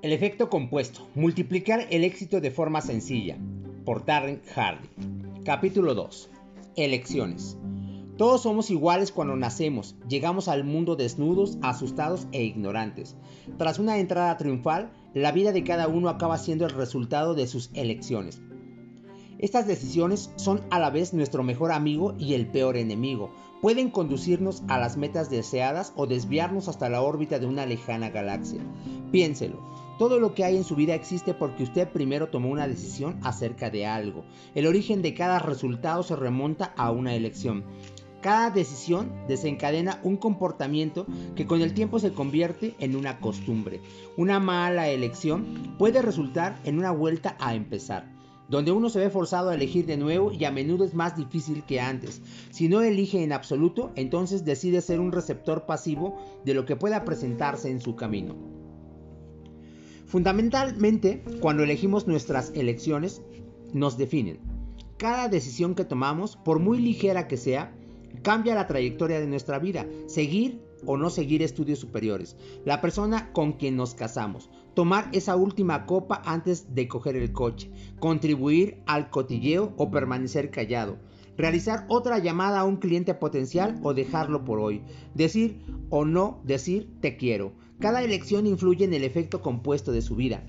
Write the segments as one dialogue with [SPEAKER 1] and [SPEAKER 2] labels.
[SPEAKER 1] El efecto compuesto. Multiplicar el éxito de forma sencilla. Por Darren Hardy. Capítulo 2. Elecciones. Todos somos iguales cuando nacemos. Llegamos al mundo desnudos, asustados e ignorantes. Tras una entrada triunfal, la vida de cada uno acaba siendo el resultado de sus elecciones. Estas decisiones son a la vez nuestro mejor amigo y el peor enemigo. Pueden conducirnos a las metas deseadas o desviarnos hasta la órbita de una lejana galaxia. Piénselo. Todo lo que hay en su vida existe porque usted primero tomó una decisión acerca de algo. El origen de cada resultado se remonta a una elección. Cada decisión desencadena un comportamiento que con el tiempo se convierte en una costumbre. Una mala elección puede resultar en una vuelta a empezar donde uno se ve forzado a elegir de nuevo y a menudo es más difícil que antes. Si no elige en absoluto, entonces decide ser un receptor pasivo de lo que pueda presentarse en su camino. Fundamentalmente, cuando elegimos nuestras elecciones, nos definen. Cada decisión que tomamos, por muy ligera que sea, cambia la trayectoria de nuestra vida. Seguir o no seguir estudios superiores. La persona con quien nos casamos. Tomar esa última copa antes de coger el coche. Contribuir al cotilleo o permanecer callado. Realizar otra llamada a un cliente potencial o dejarlo por hoy. Decir o no decir te quiero cada elección influye en el efecto compuesto de su vida.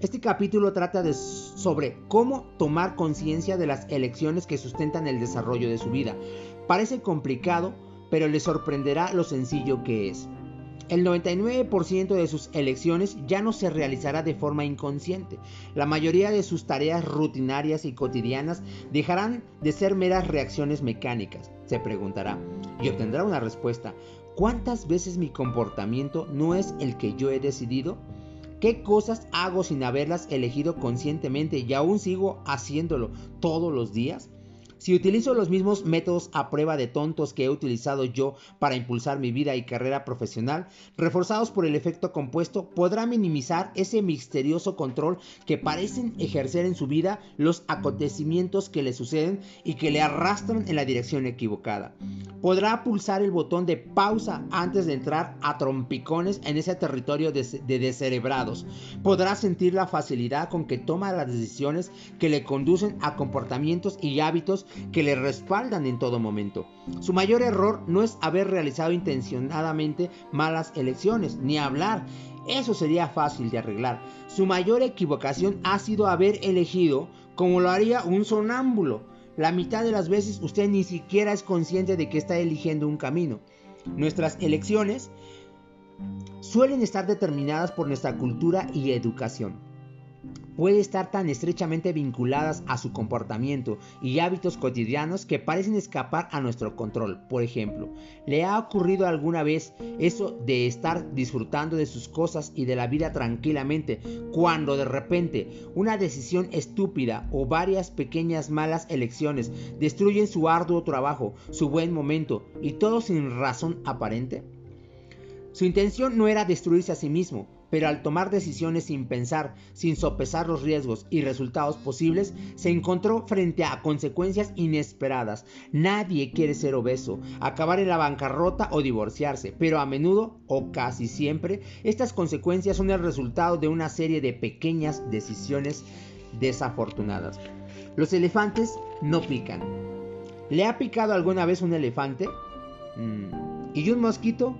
[SPEAKER 1] Este capítulo trata sobre cómo tomar conciencia de las elecciones que sustentan el desarrollo de su vida. Parece complicado, pero le sorprenderá lo sencillo que es. El 99% de sus elecciones ya no se realizará de forma inconsciente. La mayoría de sus tareas rutinarias y cotidianas dejarán de ser meras reacciones mecánicas. Se preguntará y obtendrá una respuesta. ¿Cuántas veces mi comportamiento no es el que yo he decidido? ¿Qué cosas hago sin haberlas elegido conscientemente y aún sigo haciéndolo todos los días? Si utilizo los mismos métodos a prueba de tontos que he utilizado yo para impulsar mi vida y carrera profesional, reforzados por el efecto compuesto, podrá minimizar ese misterioso control que parecen ejercer en su vida los acontecimientos que le suceden y que le arrastran en la dirección equivocada. Podrá pulsar el botón de pausa antes de entrar a trompicones en ese territorio de, de descerebrados. Podrá sentir la facilidad con que toma las decisiones que le conducen a comportamientos y hábitos que le respaldan en todo momento. Su mayor error no es haber realizado intencionadamente malas elecciones, ni hablar. Eso sería fácil de arreglar. Su mayor equivocación ha sido haber elegido como lo haría un sonámbulo. La mitad de las veces usted ni siquiera es consciente de que está eligiendo un camino. Nuestras elecciones suelen estar determinadas por nuestra cultura y educación puede estar tan estrechamente vinculadas a su comportamiento y hábitos cotidianos que parecen escapar a nuestro control. Por ejemplo, ¿le ha ocurrido alguna vez eso de estar disfrutando de sus cosas y de la vida tranquilamente cuando de repente una decisión estúpida o varias pequeñas malas elecciones destruyen su arduo trabajo, su buen momento y todo sin razón aparente? Su intención no era destruirse a sí mismo, pero al tomar decisiones sin pensar, sin sopesar los riesgos y resultados posibles, se encontró frente a consecuencias inesperadas. Nadie quiere ser obeso, acabar en la bancarrota o divorciarse, pero a menudo o casi siempre estas consecuencias son el resultado de una serie de pequeñas decisiones desafortunadas. Los elefantes no pican. ¿Le ha picado alguna vez un elefante? Mm. ¿Y un mosquito?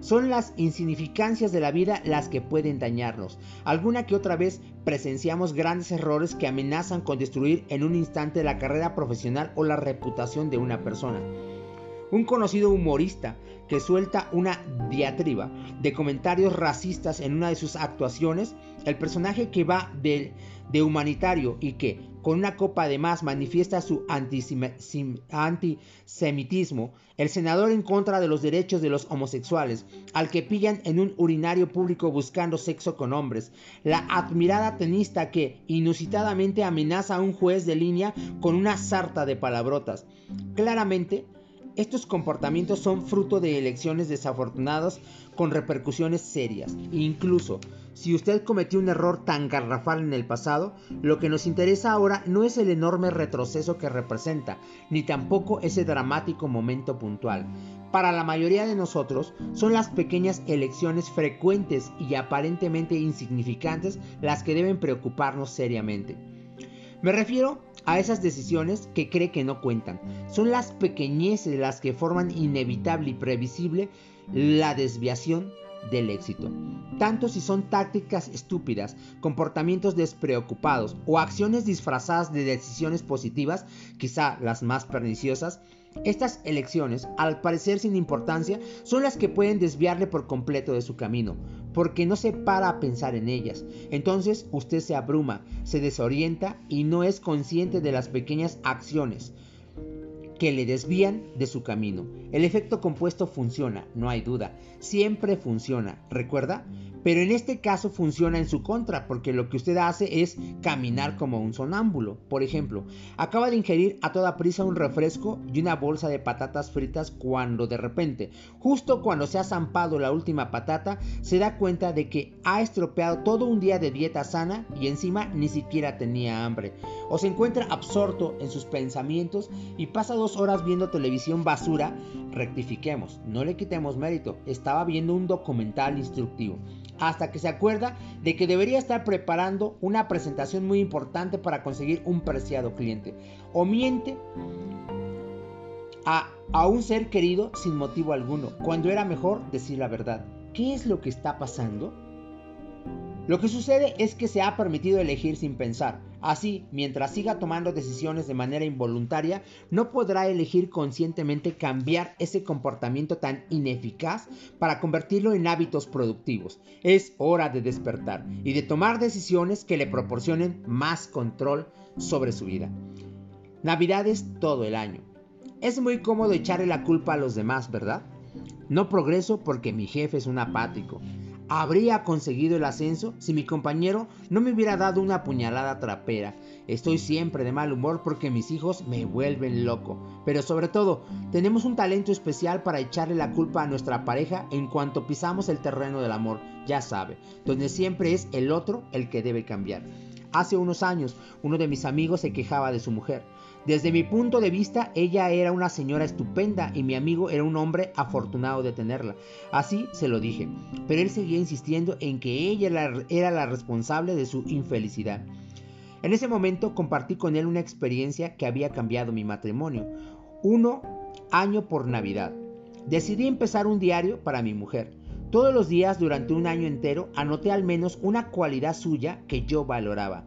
[SPEAKER 1] Son las insignificancias de la vida las que pueden dañarnos. Alguna que otra vez presenciamos grandes errores que amenazan con destruir en un instante la carrera profesional o la reputación de una persona. Un conocido humorista que suelta una diatriba de comentarios racistas en una de sus actuaciones, el personaje que va de, de humanitario y que con una copa de más manifiesta su antisemitismo, el senador en contra de los derechos de los homosexuales, al que pillan en un urinario público buscando sexo con hombres, la admirada tenista que inusitadamente amenaza a un juez de línea con una sarta de palabrotas. Claramente, estos comportamientos son fruto de elecciones desafortunadas con repercusiones serias. Incluso, si usted cometió un error tan garrafal en el pasado, lo que nos interesa ahora no es el enorme retroceso que representa, ni tampoco ese dramático momento puntual. para la mayoría de nosotros son las pequeñas elecciones frecuentes y aparentemente insignificantes las que deben preocuparnos seriamente. Me refiero a esas decisiones que cree que no cuentan. Son las pequeñeces las que forman inevitable y previsible la desviación del éxito. Tanto si son tácticas estúpidas, comportamientos despreocupados o acciones disfrazadas de decisiones positivas, quizá las más perniciosas, estas elecciones, al parecer sin importancia, son las que pueden desviarle por completo de su camino, porque no se para a pensar en ellas. Entonces usted se abruma, se desorienta y no es consciente de las pequeñas acciones, que le desvían de su camino. El efecto compuesto funciona, no hay duda, siempre funciona, ¿recuerda? Pero en este caso funciona en su contra, porque lo que usted hace es caminar como un sonámbulo. Por ejemplo, acaba de ingerir a toda prisa un refresco y una bolsa de patatas fritas cuando de repente, justo cuando se ha zampado la última patata, se da cuenta de que ha estropeado todo un día de dieta sana y encima ni siquiera tenía hambre. O se encuentra absorto en sus pensamientos y pasa dos horas viendo televisión basura. Rectifiquemos, no le quitemos mérito, estaba viendo un documental instructivo hasta que se acuerda de que debería estar preparando una presentación muy importante para conseguir un preciado cliente. O miente a, a, un ser querido sin motivo alguno, cuando era mejor decir la verdad. ¿Qué es lo que está pasando? Lo que sucede es que se ha permitido elegir sin pensar. Así, mientras siga tomando decisiones de manera involuntaria, no podrá elegir conscientemente cambiar ese comportamiento tan ineficaz para convertirlo en hábitos productivos. Es hora de despertar y de tomar decisiones que le proporcionen más control sobre su vida. Navidades todo el año. Es muy cómodo echarle la culpa a los demás, ¿verdad? No progreso porque mi jefe es un apático habría conseguido el ascenso si mi compañero no me hubiera dado una puñalada trapera. Estoy siempre de mal humor porque mis hijos me vuelven loco. Pero sobre todo, tenemos un talento especial para echarle la culpa a nuestra pareja en cuanto pisamos el terreno del amor, ya sabe, donde siempre es el otro el que debe cambiar. Hace unos años, uno de mis amigos se quejaba de su mujer. Desde mi punto de vista, ella era una señora estupenda y mi amigo era un hombre afortunado de tenerla. Así se lo dije, pero él seguía insistiendo en que ella era la responsable de su infelicidad. En ese momento compartí con él una experiencia que había cambiado mi matrimonio. Uno año por Navidad. Decidí empezar un diario para mi mujer. Todos los días durante un año entero anoté al menos una cualidad suya que yo valoraba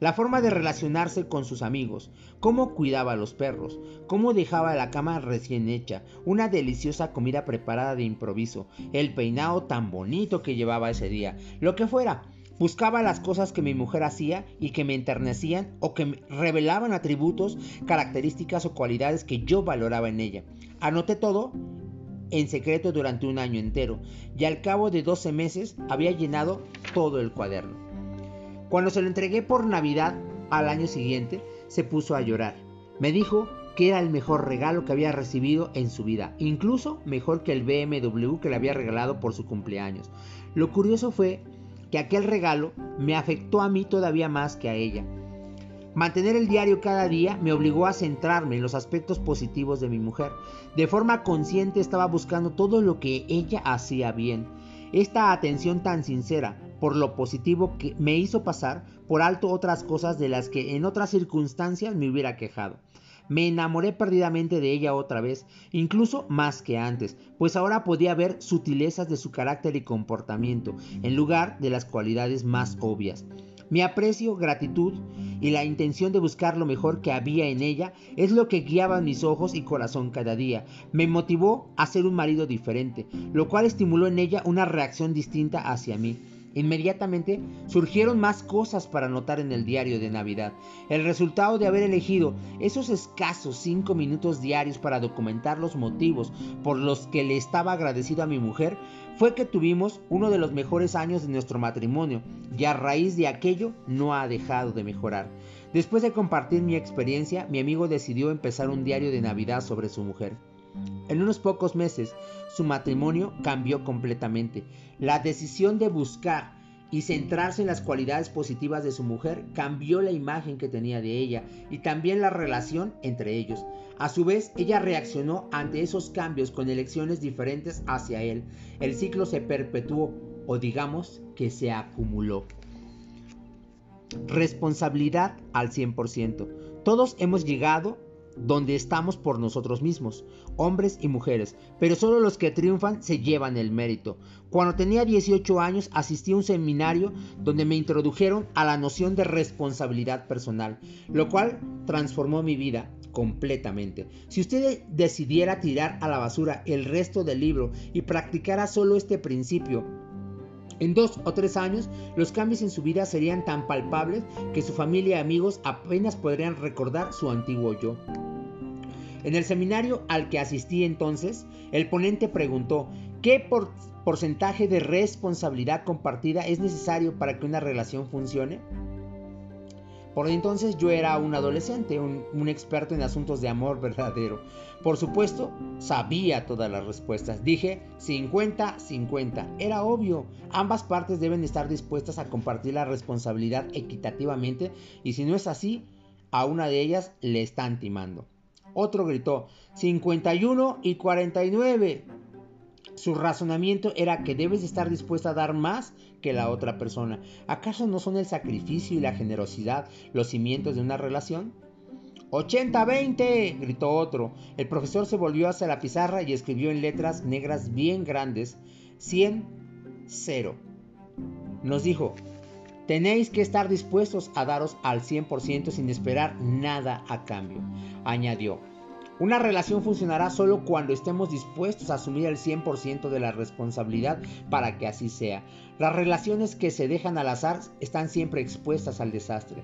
[SPEAKER 1] la forma de relacionarse con sus amigos, cómo cuidaba a los perros, cómo dejaba la cama recién hecha, una deliciosa comida preparada de improviso, el peinado tan bonito que llevaba ese día, lo que fuera. Buscaba las cosas que mi mujer hacía y que me enternecían o que revelaban atributos, características o cualidades que yo valoraba en ella. Anoté todo en secreto durante un año entero y al cabo de 12 meses había llenado todo el cuaderno. Cuando se lo entregué por Navidad al año siguiente, se puso a llorar. Me dijo que era el mejor regalo que había recibido en su vida, incluso mejor que el BMW que le había regalado por su cumpleaños. Lo curioso fue que aquel regalo me afectó a mí todavía más que a ella. Mantener el diario cada día me obligó a centrarme en los aspectos positivos de mi mujer. De forma consciente estaba buscando todo lo que ella hacía bien. Esta atención tan sincera por lo positivo que me hizo pasar por alto otras cosas de las que en otras circunstancias me hubiera quejado. Me enamoré perdidamente de ella otra vez, incluso más que antes, pues ahora podía ver sutilezas de su carácter y comportamiento, en lugar de las cualidades más obvias. Mi aprecio, gratitud y la intención de buscar lo mejor que había en ella es lo que guiaba mis ojos y corazón cada día. Me motivó a ser un marido diferente, lo cual estimuló en ella una reacción distinta hacia mí. Inmediatamente surgieron más cosas para anotar en el diario de Navidad. El resultado de haber elegido esos escasos cinco minutos diarios para documentar los motivos por los que le estaba agradecido a mi mujer fue que tuvimos uno de los mejores años de nuestro matrimonio y a raíz de aquello no ha dejado de mejorar. Después de compartir mi experiencia, mi amigo decidió empezar un diario de Navidad sobre su mujer. En unos pocos meses, su matrimonio cambió completamente. La decisión de buscar y centrarse en las cualidades positivas de su mujer cambió la imagen que tenía de ella y también la relación entre ellos. A su vez, ella reaccionó ante esos cambios con elecciones diferentes hacia él. El ciclo se perpetuó o digamos que se acumuló. Responsabilidad al 100%. Todos hemos llegado donde estamos por nosotros mismos, hombres y mujeres, pero solo los que triunfan se llevan el mérito. Cuando tenía 18 años asistí a un seminario donde me introdujeron a la noción de responsabilidad personal, lo cual transformó mi vida completamente. Si usted decidiera tirar a la basura el resto del libro y practicara solo este principio, en dos o tres años, los cambios en su vida serían tan palpables que su familia y amigos apenas podrían recordar su antiguo yo. En el seminario al que asistí entonces, el ponente preguntó, ¿qué porcentaje de responsabilidad compartida es necesario para que una relación funcione? Por entonces yo era un adolescente, un, experto en asuntos de amor verdadero. Por supuesto, sabía todas las respuestas. Dije 50-50. Era obvio. Ambas partes deben estar dispuestas a compartir la responsabilidad equitativamente y si no es así, a una de ellas le están timando. Otro gritó 51 y 49. Su razonamiento era que debes estar dispuesta a dar más que la otra persona. ¿Acaso no son el sacrificio y la generosidad los cimientos de una relación? 80-20, gritó otro. El profesor se volvió hacia la pizarra y escribió en letras negras bien grandes 100-0. Nos dijo, tenéis que estar dispuestos a daros al 100% sin esperar nada a cambio. Añadió, una relación funcionará solo cuando estemos dispuestos a asumir el 100% de la responsabilidad para que así sea. Las relaciones que se dejan al azar están siempre expuestas al desastre.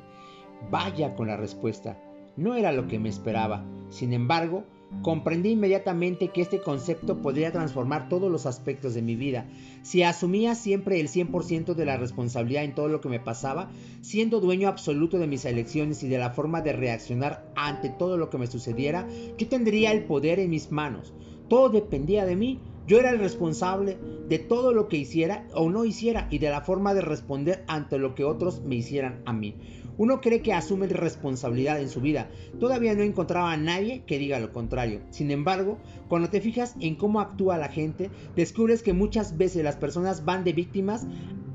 [SPEAKER 1] Vaya con la respuesta. No era lo que me esperaba. Sin embargo, Comprendí inmediatamente que este concepto podría transformar todos los aspectos de mi vida. Si asumía siempre el 100% de la responsabilidad en todo lo que me pasaba, siendo dueño absoluto de mis elecciones y de la forma de reaccionar ante todo lo que me sucediera, yo tendría el poder en mis manos. Todo dependía de mí. Yo era el responsable de todo lo que hiciera o no hiciera y de la forma de responder ante lo que otros me hicieran a mí. Uno cree que asume responsabilidad en su vida. Todavía no encontraba a nadie que diga lo contrario. Sin embargo, cuando te fijas en cómo actúa la gente, descubres que muchas veces las personas van de víctimas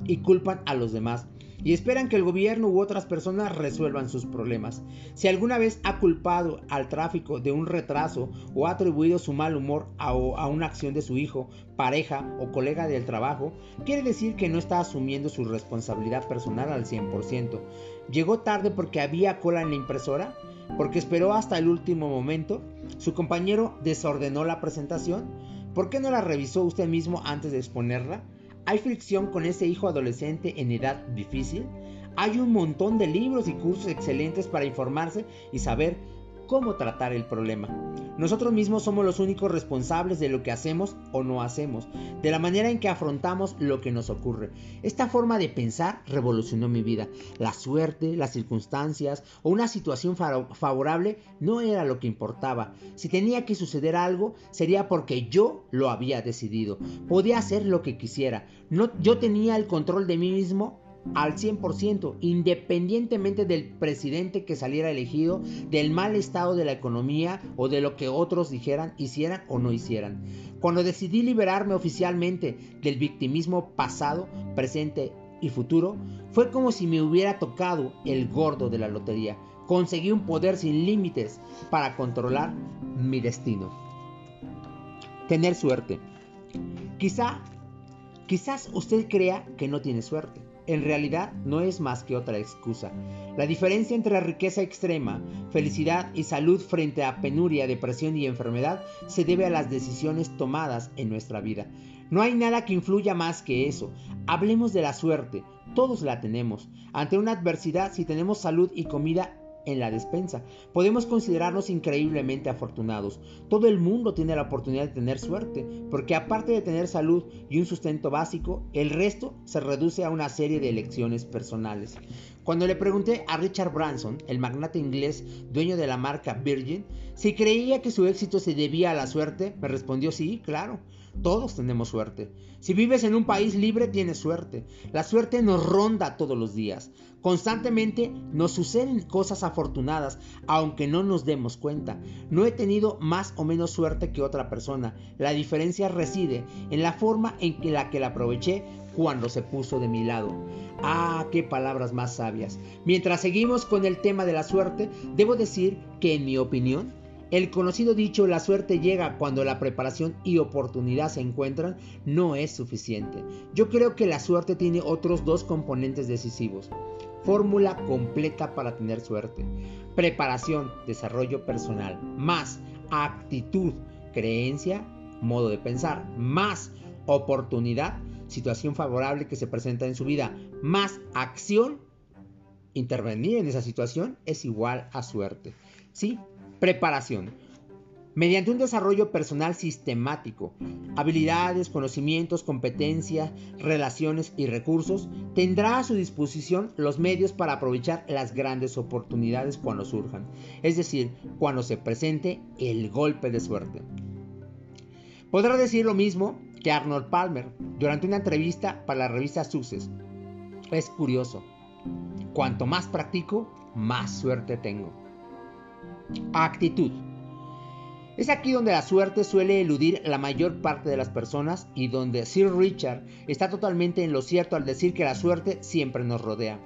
[SPEAKER 1] y culpan a los demás y esperan que el gobierno u otras personas resuelvan sus problemas. Si alguna vez ha culpado al tráfico de un retraso o ha atribuido su mal humor a, a, una acción de su hijo, pareja o colega del trabajo, quiere decir que no está asumiendo su responsabilidad personal al 100%. Llegó tarde porque había cola en la impresora, porque esperó hasta el último momento, su compañero desordenó la presentación, ¿por qué no la revisó usted mismo antes de exponerla? ¿Hay fricción con ese hijo adolescente en edad difícil? Hay un montón de libros y cursos excelentes para informarse y saber cómo tratar el problema. Nosotros mismos somos los únicos responsables de lo que hacemos o no hacemos, de la manera en que afrontamos lo que nos ocurre. Esta forma de pensar revolucionó mi vida. La suerte, las circunstancias o una situación favorable no era lo que importaba. Si tenía que suceder algo, sería porque yo lo había decidido. Podía hacer lo que quisiera. No, yo tenía el control de mí mismo al 100%, independientemente del presidente que saliera elegido, del mal estado de la economía o de lo que otros dijeran, hicieran o no hicieran. Cuando decidí liberarme oficialmente del victimismo pasado, presente y futuro, fue como si me hubiera tocado el gordo de la lotería. Conseguí un poder sin límites para controlar mi destino. Tener suerte. Quizá, quizás usted crea que no tiene suerte en realidad no es más que otra excusa. La diferencia entre riqueza extrema, felicidad y salud frente a penuria, depresión y enfermedad se debe a las decisiones tomadas en nuestra vida. No hay nada que influya más que eso. Hablemos de la suerte. Todos la tenemos. Ante una adversidad, si tenemos salud y comida, en la despensa. Podemos considerarnos increíblemente afortunados. Todo el mundo tiene la oportunidad de tener suerte, porque aparte de tener salud y un sustento básico, el resto se reduce a una serie de elecciones personales. Cuando le pregunté a Richard Branson, el magnate inglés dueño de la marca Virgin, si creía que su éxito se debía a la suerte, me respondió sí, claro. Todos tenemos suerte. Si vives en un país libre, tienes suerte. La suerte nos ronda todos los días. Constantemente nos suceden cosas afortunadas, aunque no nos demos cuenta. No he tenido más o menos suerte que otra persona. La diferencia reside en la forma en que la que la aproveché cuando se puso de mi lado. Ah, qué palabras más sabias. Mientras seguimos con el tema de la suerte, debo decir que en mi opinión, el conocido dicho la suerte llega cuando la preparación y oportunidad se encuentran no es suficiente. Yo creo que la suerte tiene otros dos componentes decisivos. Fórmula completa para tener suerte. Preparación, desarrollo personal, más actitud, creencia, modo de pensar, más oportunidad, situación favorable que se presenta en su vida, más acción, intervenir en esa situación es igual a suerte. ¿Sí? Preparación. Mediante un desarrollo personal sistemático, habilidades, conocimientos, competencias, relaciones y recursos, tendrá a su disposición los medios para aprovechar las grandes oportunidades cuando surjan, es decir, cuando se presente el golpe de suerte. Podrá decir lo mismo que Arnold Palmer durante una entrevista para la revista Success. Es curioso, cuanto más practico, más suerte tengo. Actitud. Es aquí donde la suerte suele eludir la mayor parte de las personas y donde Sir Richard está totalmente en lo cierto al decir que la suerte siempre nos rodea.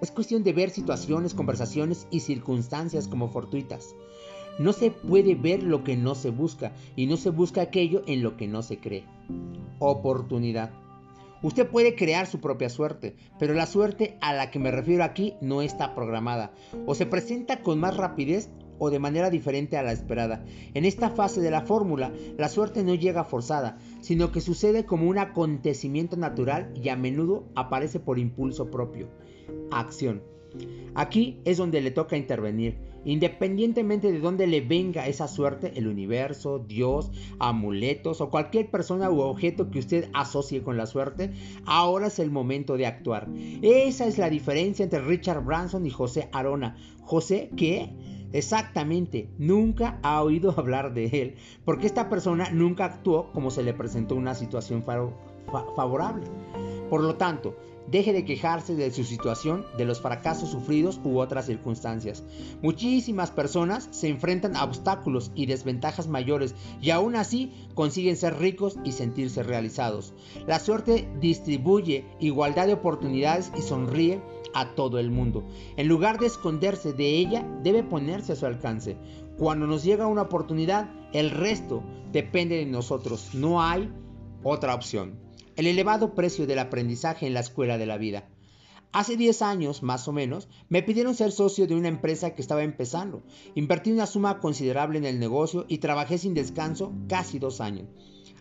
[SPEAKER 1] Es cuestión de ver situaciones, conversaciones y circunstancias como fortuitas. No se puede ver lo que no se busca y no se busca aquello en lo que no se cree. Oportunidad. Usted puede crear su propia suerte, pero la suerte a la que me refiero aquí no está programada. O se presenta con más rapidez o de manera diferente a la esperada. En esta fase de la fórmula, la suerte no llega forzada, sino que sucede como un acontecimiento natural y a menudo aparece por impulso propio. Acción. Aquí es donde le toca intervenir. Independientemente de dónde le venga esa suerte, el universo, Dios, amuletos o cualquier persona u objeto que usted asocie con la suerte, ahora es el momento de actuar. Esa es la diferencia entre Richard Branson y José Arona. José, ¿qué? Exactamente, nunca ha oído hablar de él, porque esta persona nunca actuó como se le presentó una situación favorable. Por lo tanto, Deje de quejarse de su situación, de los fracasos sufridos u otras circunstancias. Muchísimas personas se enfrentan a obstáculos y desventajas mayores y aún así consiguen ser ricos y sentirse realizados. La suerte distribuye igualdad de oportunidades y sonríe a todo el mundo. En lugar de esconderse de ella, debe ponerse a su alcance. Cuando nos llega una oportunidad, el resto depende de nosotros. No hay otra opción el elevado precio del aprendizaje en la escuela de la vida. Hace 10 años, más o menos, me pidieron ser socio de una empresa que estaba empezando. Invertí una suma considerable en el negocio y trabajé sin descanso casi dos años.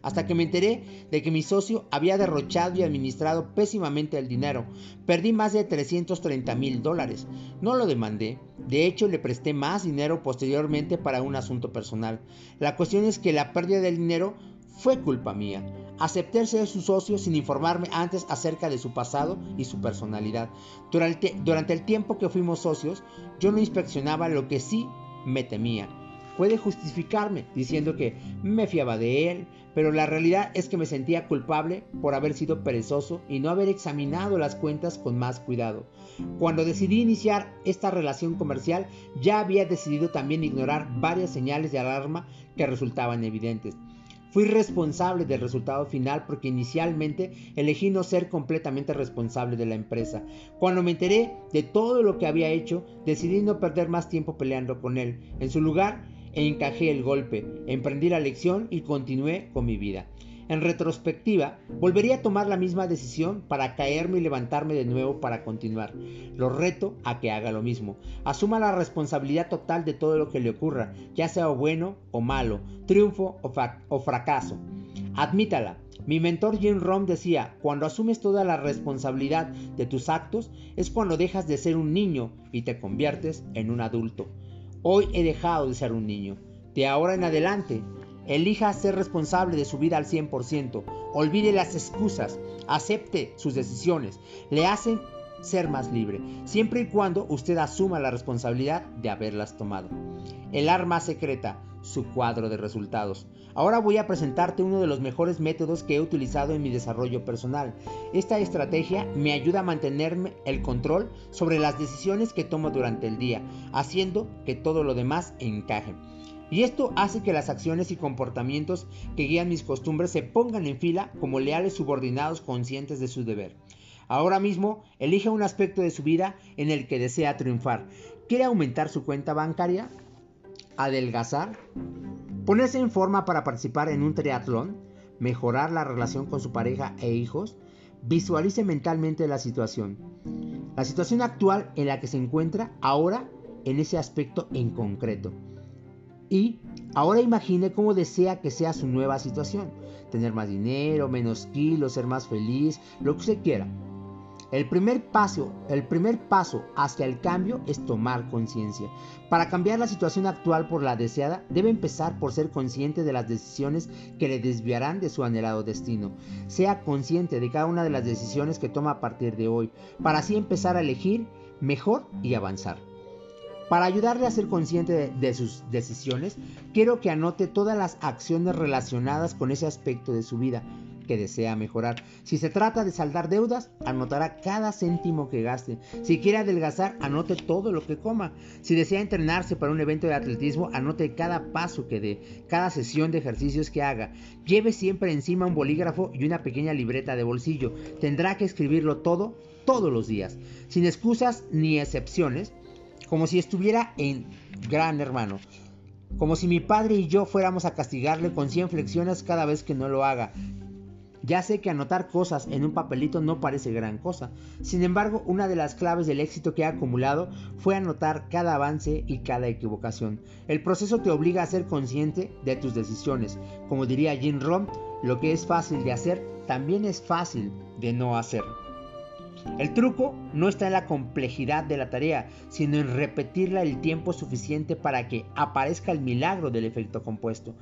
[SPEAKER 1] Hasta que me enteré de que mi socio había derrochado y administrado pésimamente el dinero. Perdí más de 330 mil dólares. No lo demandé. De hecho, le presté más dinero posteriormente para un asunto personal. La cuestión es que la pérdida del dinero fue culpa mía. Acepté ser su socio sin informarme antes acerca de su pasado y su personalidad. Durante, durante el tiempo que fuimos socios, yo no inspeccionaba lo que sí me temía. Puede justificarme diciendo que me fiaba de él, pero la realidad es que me sentía culpable por haber sido perezoso y no haber examinado las cuentas con más cuidado. Cuando decidí iniciar esta relación comercial, ya había decidido también ignorar varias señales de alarma que resultaban evidentes. Fui responsable del resultado final porque inicialmente elegí no ser completamente responsable de la empresa. Cuando me enteré de todo lo que había hecho, decidí no perder más tiempo peleando con él. En su lugar, encajé el golpe, emprendí la lección y continué con mi vida. En retrospectiva, volvería a tomar la misma decisión para caerme y levantarme de nuevo para continuar. Lo reto a que haga lo mismo. Asuma la responsabilidad total de todo lo que le ocurra, ya sea bueno o malo, triunfo o, fracaso. Admítala. Mi mentor Jim Rom decía, cuando asumes toda la responsabilidad de tus actos es cuando dejas de ser un niño y te conviertes en un adulto. Hoy he dejado de ser un niño. De ahora en adelante Elija ser responsable de su vida al 100%. Olvide las excusas. Acepte sus decisiones. Le hacen ser más libre, siempre y cuando usted asuma la responsabilidad de haberlas tomado. El arma secreta, su cuadro de resultados. Ahora voy a presentarte uno de los mejores métodos que he utilizado en mi desarrollo personal. Esta estrategia me ayuda a mantenerme el control sobre las decisiones que tomo durante el día, haciendo que todo lo demás encaje. Y esto hace que las acciones y comportamientos que guían mis costumbres se pongan en fila como leales subordinados conscientes de su deber. Ahora mismo, elige un aspecto de su vida en el que desea triunfar. ¿Quiere aumentar su cuenta bancaria? ¿Adelgazar? ¿Ponerse en forma para participar en un triatlón? ¿Mejorar la relación con su pareja e hijos? Visualice mentalmente la situación. La situación actual en la que se encuentra ahora en ese aspecto en concreto. Y ahora imagine cómo desea que sea su nueva situación. Tener más dinero, menos kilos, ser más feliz, lo que usted quiera. El primer paso, el primer paso hacia el cambio es tomar conciencia. Para cambiar la situación actual por la deseada, debe empezar por ser consciente de las decisiones que le desviarán de su anhelado destino. Sea consciente de cada una de las decisiones que toma a partir de hoy, para así empezar a elegir mejor y avanzar. Para ayudarle a ser consciente de, sus decisiones, quiero que anote todas las acciones relacionadas con ese aspecto de su vida que desea mejorar. Si se trata de saldar deudas, anotará cada céntimo que gaste. Si quiere adelgazar, anote todo lo que coma. Si desea entrenarse para un evento de atletismo, anote cada paso que dé, cada sesión de ejercicios que haga. Lleve siempre encima un bolígrafo y una pequeña libreta de bolsillo. Tendrá que escribirlo todo, todos los días, sin excusas ni excepciones como si estuviera en Gran Hermano. Como si mi padre y yo fuéramos a castigarle con 100 flexiones cada vez que no lo haga. Ya sé que anotar cosas en un papelito no parece gran cosa. Sin embargo, una de las claves del éxito que he acumulado fue anotar cada avance y cada equivocación. El proceso te obliga a ser consciente de tus decisiones. Como diría Jim Rom, lo que es fácil de hacer también es fácil de no hacer. El truco no está en la complejidad de la tarea, sino en repetirla el tiempo suficiente para que aparezca el milagro del efecto compuesto.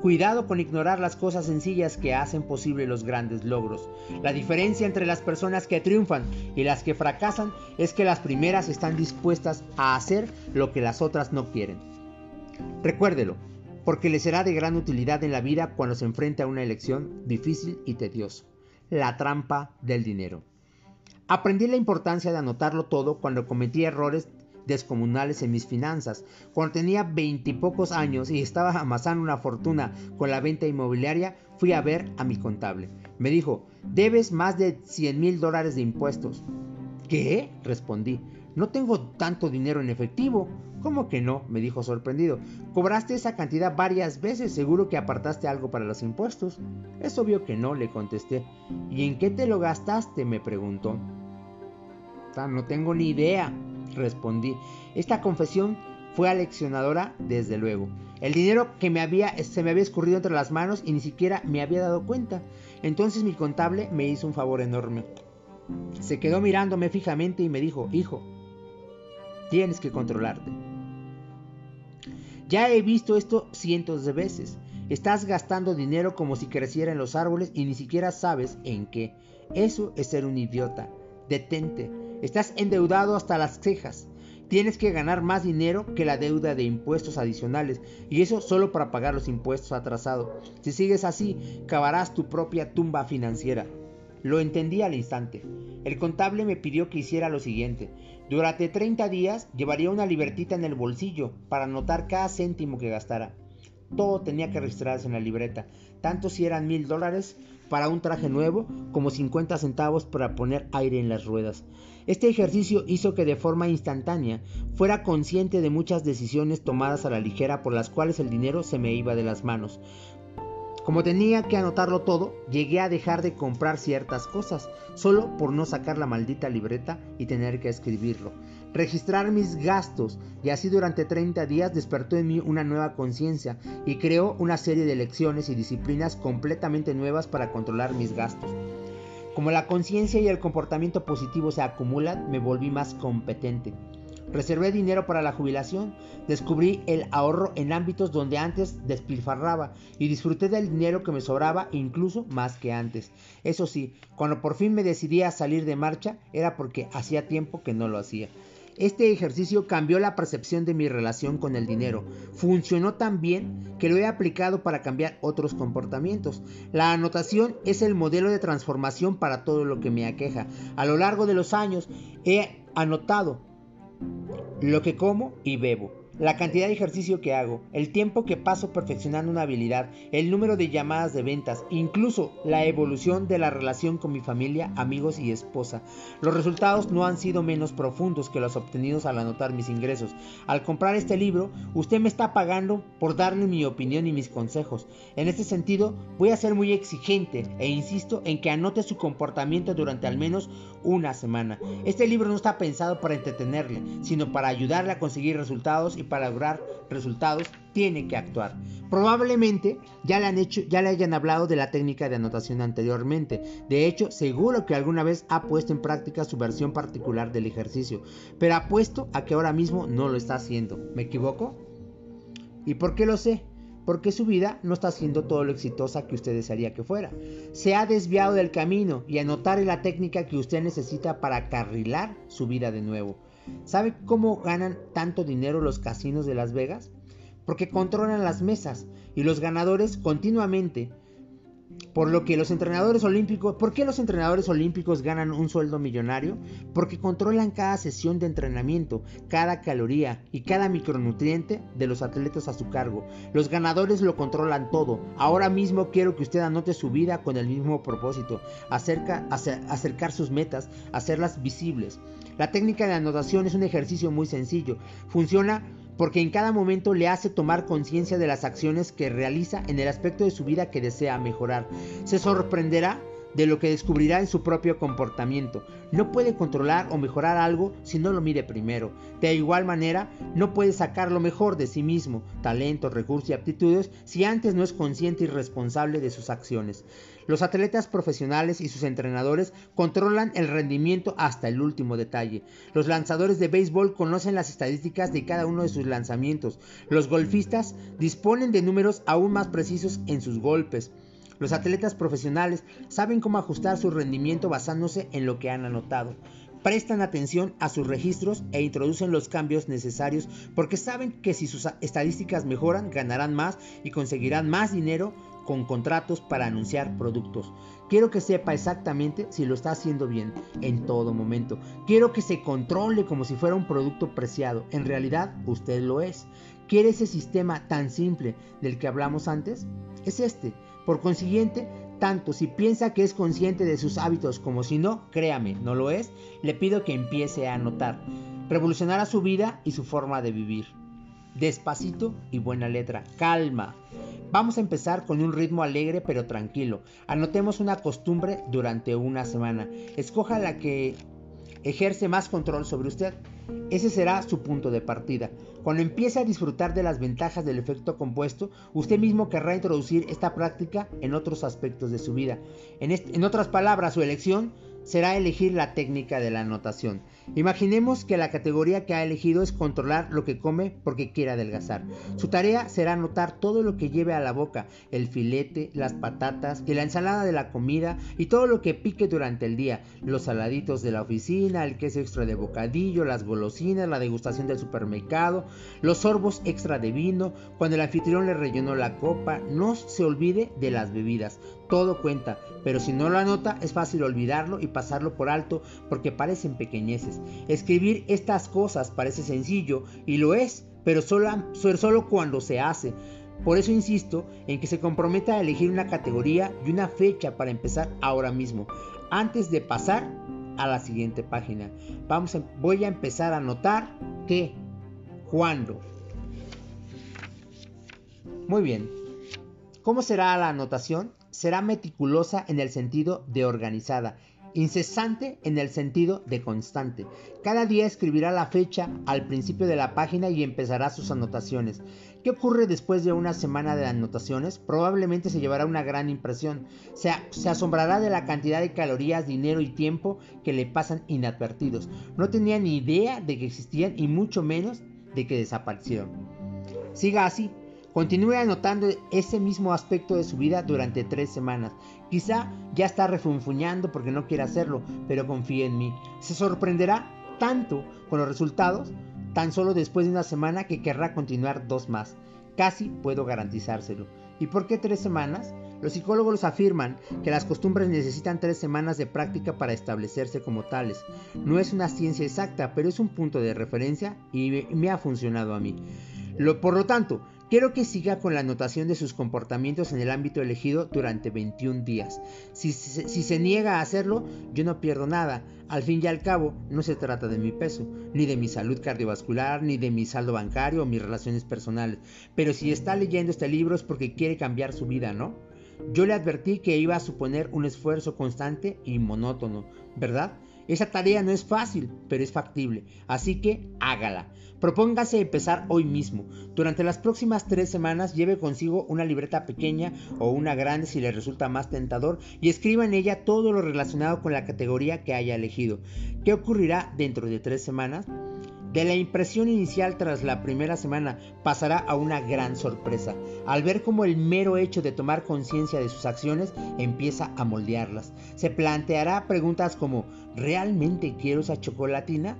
[SPEAKER 1] Cuidado con ignorar las cosas sencillas que hacen posible los grandes logros. La diferencia entre las personas que triunfan y las que fracasan es que las primeras están dispuestas a hacer lo que las otras no quieren. Recuérdelo, porque le será de gran utilidad en la vida cuando se enfrente a una elección difícil y tediosa. La trampa del dinero. Aprendí la importancia de anotarlo todo cuando cometí errores descomunales en mis finanzas. Cuando tenía veintipocos años y estaba amasando una fortuna con la venta inmobiliaria, fui a ver a mi contable. Me dijo, debes más de 100 mil dólares de impuestos. ¿Qué? respondí. No tengo tanto dinero en efectivo. ¿Cómo que no? me dijo sorprendido. Cobraste esa cantidad varias veces, seguro que apartaste algo para los impuestos. Es obvio que no, le contesté. ¿Y en qué te lo gastaste? me preguntó. No tengo ni idea, respondí. Esta confesión fue aleccionadora, desde luego. El dinero que me se me había escurrido entre las manos y ni siquiera me había dado cuenta. Entonces mi contable me hizo un favor enorme. Se quedó mirándome fijamente y me dijo, hijo, tienes que controlarte. Ya he visto esto cientos de veces. Estás gastando dinero como si creciera en los árboles y ni siquiera sabes en qué. Eso es ser un idiota. Detente. Estás endeudado hasta las cejas. Tienes que ganar más dinero que la deuda de impuestos adicionales y eso solo para pagar los impuestos atrasados. Si sigues así, cavarás tu propia tumba financiera. Lo entendí al instante. El contable me pidió que hiciera lo siguiente. Durante 30 días llevaría una libertita en el bolsillo para anotar cada céntimo que gastara. Todo tenía que registrarse en la libreta, tanto si eran mil dólares para un traje nuevo como 50 centavos para poner aire en las ruedas. Este ejercicio hizo que de forma instantánea fuera consciente de muchas decisiones tomadas a la ligera por las cuales el dinero se me iba de las manos. Como tenía que anotarlo todo, llegué a dejar de comprar ciertas cosas, solo por no sacar la maldita libreta y tener que escribirlo. Registrar mis gastos y así durante 30 días despertó en mí una nueva conciencia y creó una serie de lecciones y disciplinas completamente nuevas para controlar mis gastos. Como la conciencia y el comportamiento positivo se acumulan, me volví más competente. Reservé dinero para la jubilación. Descubrí el ahorro en ámbitos donde antes despilfarraba y disfruté del dinero que me sobraba incluso más que antes. Eso sí, cuando por fin me decidí a salir de marcha era porque hacía tiempo que no lo hacía. Este ejercicio cambió la percepción de mi relación con el dinero. Funcionó tan bien que lo he aplicado para cambiar otros comportamientos. La anotación es el modelo de transformación para todo lo que me aqueja. A lo largo de los años he anotado lo que como y bebo la cantidad de ejercicio que hago, el tiempo que paso perfeccionando una habilidad, el número de llamadas de ventas, incluso la evolución de la relación con mi familia, amigos y esposa. Los resultados no han sido menos profundos que los obtenidos al anotar mis ingresos. Al comprar este libro, usted me está pagando por darle mi opinión y mis consejos. En este sentido, voy a ser muy exigente e insisto en que anote su comportamiento durante al menos una semana. Este libro no está pensado para entretenerle, sino para ayudarle a conseguir resultados y para lograr resultados tiene que actuar. Probablemente ya le, han hecho, ya le hayan hablado de la técnica de anotación anteriormente. De hecho, seguro que alguna vez ha puesto en práctica su versión particular del ejercicio. Pero apuesto a que ahora mismo no lo está haciendo. ¿Me equivoco? ¿Y por qué lo sé? Porque su vida no está siendo todo lo exitosa que usted desearía que fuera. Se ha desviado del camino y anotar la técnica que usted necesita para carrilar su vida de nuevo. ¿Sabe cómo ganan tanto dinero los casinos de Las Vegas? Porque controlan las mesas y los ganadores continuamente por lo que los entrenadores olímpicos, ¿por qué los entrenadores olímpicos ganan un sueldo millonario? Porque controlan cada sesión de entrenamiento, cada caloría y cada micronutriente de los atletas a su cargo. Los ganadores lo controlan todo. Ahora mismo quiero que usted anote su vida con el mismo propósito, acerca, acercar sus metas, hacerlas visibles. La técnica de anotación es un ejercicio muy sencillo. Funciona porque en cada momento le hace tomar conciencia de las acciones que realiza en el aspecto de su vida que desea mejorar. Se sorprenderá de lo que descubrirá en su propio comportamiento. No puede controlar o mejorar algo si no lo mire primero. De igual manera, no puede sacar lo mejor de sí mismo, talentos, recursos y aptitudes, si antes no es consciente y responsable de sus acciones. Los atletas profesionales y sus entrenadores controlan el rendimiento hasta el último detalle. Los lanzadores de béisbol conocen las estadísticas de cada uno de sus lanzamientos. Los golfistas disponen de números aún más precisos en sus golpes. Los atletas profesionales saben cómo ajustar su rendimiento basándose en lo que han anotado. Prestan atención a sus registros e introducen los cambios necesarios porque saben que si sus estadísticas mejoran, ganarán más y conseguirán más dinero con contratos para anunciar productos. Quiero que sepa exactamente si lo está haciendo bien en todo momento. Quiero que se controle como si fuera un producto preciado. En realidad, usted lo es. ¿Quiere ese sistema tan simple del que hablamos antes? Es este. Por consiguiente, tanto si piensa que es consciente de sus hábitos como si no, créame, no lo es, le pido que empiece a anotar. Revolucionará su vida y su forma de vivir. Despacito y buena letra. Calma. Vamos a empezar con un ritmo alegre pero tranquilo. Anotemos una costumbre durante una semana. Escoja la que ejerce más control sobre usted. Ese será su punto de partida. Cuando empiece a disfrutar de las ventajas del efecto compuesto, usted mismo querrá introducir esta práctica en otros aspectos de su vida. En, otras palabras, su elección será elegir la técnica de la anotación. Imaginemos que la categoría que ha elegido es controlar lo que come porque quiere adelgazar. Su tarea será anotar todo lo que lleve a la boca, el filete, las patatas y la ensalada de la comida y todo lo que pique durante el día, los saladitos de la oficina, el queso extra de bocadillo, las golosinas, la degustación del supermercado, los sorbos extra de vino, cuando el anfitrión le rellenó la copa, no se olvide de las bebidas. Todo cuenta, pero si no lo anota es fácil olvidarlo y pasarlo por alto porque parecen pequeñeces. Escribir estas cosas parece sencillo y lo es, pero solo, solo cuando se hace. Por eso insisto en que se comprometa a elegir una categoría y una fecha para empezar ahora mismo, antes de pasar a la siguiente página. Vamos voy a empezar a anotar qué, cuándo. Muy bien. ¿Cómo será la anotación? Será meticulosa en el sentido de organizada incesante en el sentido de constante. Cada día escribirá la fecha al principio de la página y empezará sus anotaciones. ¿Qué ocurre después de una semana de anotaciones? Probablemente se llevará una gran impresión. Se, asombrará de la cantidad de calorías, dinero y tiempo que le pasan inadvertidos. No tenía ni idea de que existían y mucho menos de que desaparecieron. Siga así. Continúe anotando ese mismo aspecto de su vida durante tres semanas. Quizá ya está refunfuñando porque no quiere hacerlo, pero confíe en mí. Se sorprenderá tanto con los resultados tan solo después de una semana que querrá continuar dos más. Casi puedo garantizárselo. ¿Y por qué tres semanas? Los psicólogos afirman que las costumbres necesitan tres semanas de práctica para establecerse como tales. No es una ciencia exacta, pero es un punto de referencia y me ha funcionado a mí. Por lo tanto, Quiero que siga con la anotación de sus comportamientos en el ámbito elegido durante 21 días. Si, se niega a hacerlo, yo no pierdo nada. Al fin y al cabo, no se trata de mi peso, ni de mi salud cardiovascular, ni de mi saldo bancario o mis relaciones personales. Pero si está leyendo este libro es porque quiere cambiar su vida, ¿no? Yo le advertí que iba a suponer un esfuerzo constante y monótono, ¿verdad? Esa tarea no es fácil, pero es factible, así que hágala. Propóngase empezar hoy mismo. Durante las próximas tres semanas lleve consigo una libreta pequeña o una grande si le resulta más tentador y escriba en ella todo lo relacionado con la categoría que haya elegido. ¿Qué ocurrirá dentro de tres semanas? De la impresión inicial tras la primera semana pasará a una gran sorpresa, al ver cómo el mero hecho de tomar conciencia de sus acciones empieza a moldearlas. Se planteará preguntas como ¿realmente quiero esa chocolatina?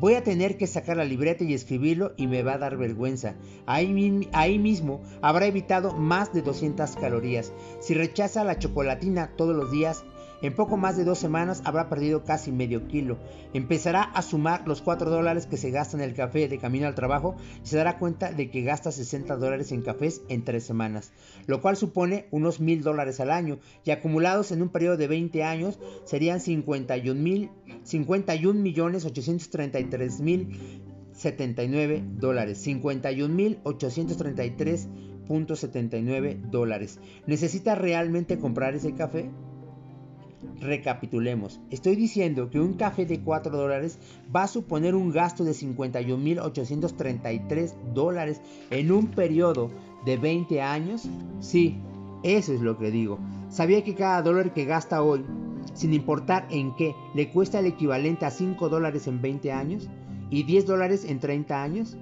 [SPEAKER 1] Voy a tener que sacar la libreta y escribirlo y me va a dar vergüenza. Ahí, ahí, mismo habrá evitado más de 200 calorías. Si rechaza la chocolatina todos los días, en poco más de dos semanas habrá perdido casi medio kilo. Empezará a sumar los 4 dólares que se gasta en el café de camino al trabajo y se dará cuenta de que gasta 60 dólares en cafés en tres semanas, lo cual supone unos mil dólares al año y acumulados en un periodo de 20 años serían 51 mil 51 millones 833 mil 79 dólares 51 mil 833.79 dólares. ¿Necesita realmente comprar ese café? Recapitulemos, estoy diciendo que un café de 4 dólares va a suponer un gasto de 51.833 dólares en un periodo de 20 años. Sí, eso es lo que digo. ¿Sabía que cada dólar que gasta hoy, sin importar en qué, le cuesta el equivalente a 5 dólares en 20 años y 10 dólares en 30 años?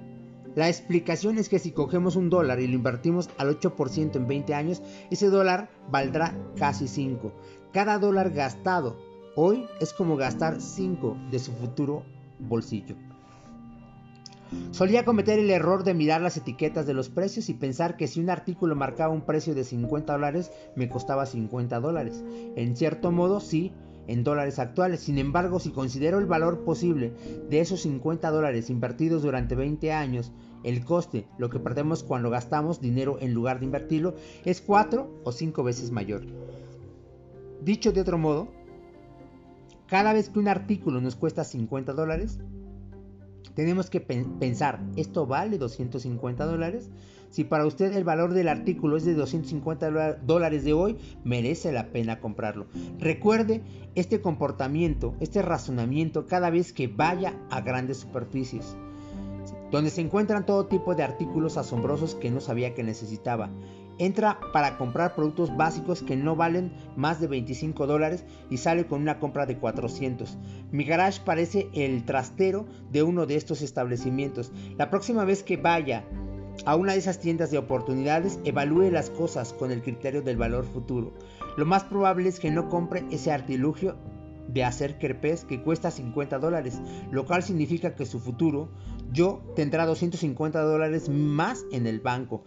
[SPEAKER 1] La explicación es que si cogemos un dólar y lo invertimos al 8% en 20 años, ese dólar valdrá casi 5. Cada dólar gastado hoy es como gastar 5 de su futuro bolsillo. Solía cometer el error de mirar las etiquetas de los precios y pensar que si un artículo marcaba un precio de 50 dólares, me costaba 50 dólares. En cierto modo, sí, en dólares actuales. Sin embargo, si considero el valor posible de esos 50 dólares invertidos durante 20 años, el coste, lo que perdemos cuando gastamos dinero en lugar de invertirlo, es 4 o 5 veces mayor. Dicho de otro modo, cada vez que un artículo nos cuesta 50 dólares, tenemos que pensar, ¿esto vale 250 dólares? Si para usted el valor del artículo es de 250 dólares de hoy, merece la pena comprarlo. Recuerde este comportamiento, este razonamiento cada vez que vaya a grandes superficies donde se encuentran todo tipo de artículos asombrosos que no sabía que necesitaba. Entra para comprar productos básicos que no valen más de 25 dólares y sale con una compra de 400. Mi garage parece el trastero de uno de estos establecimientos. La próxima vez que vaya a una de esas tiendas de oportunidades, evalúe las cosas con el criterio del valor futuro. Lo más probable es que no compre ese artilugio de hacer crepes que cuesta 50 dólares, lo cual significa que su futuro yo tendrá 250 dólares más en el banco.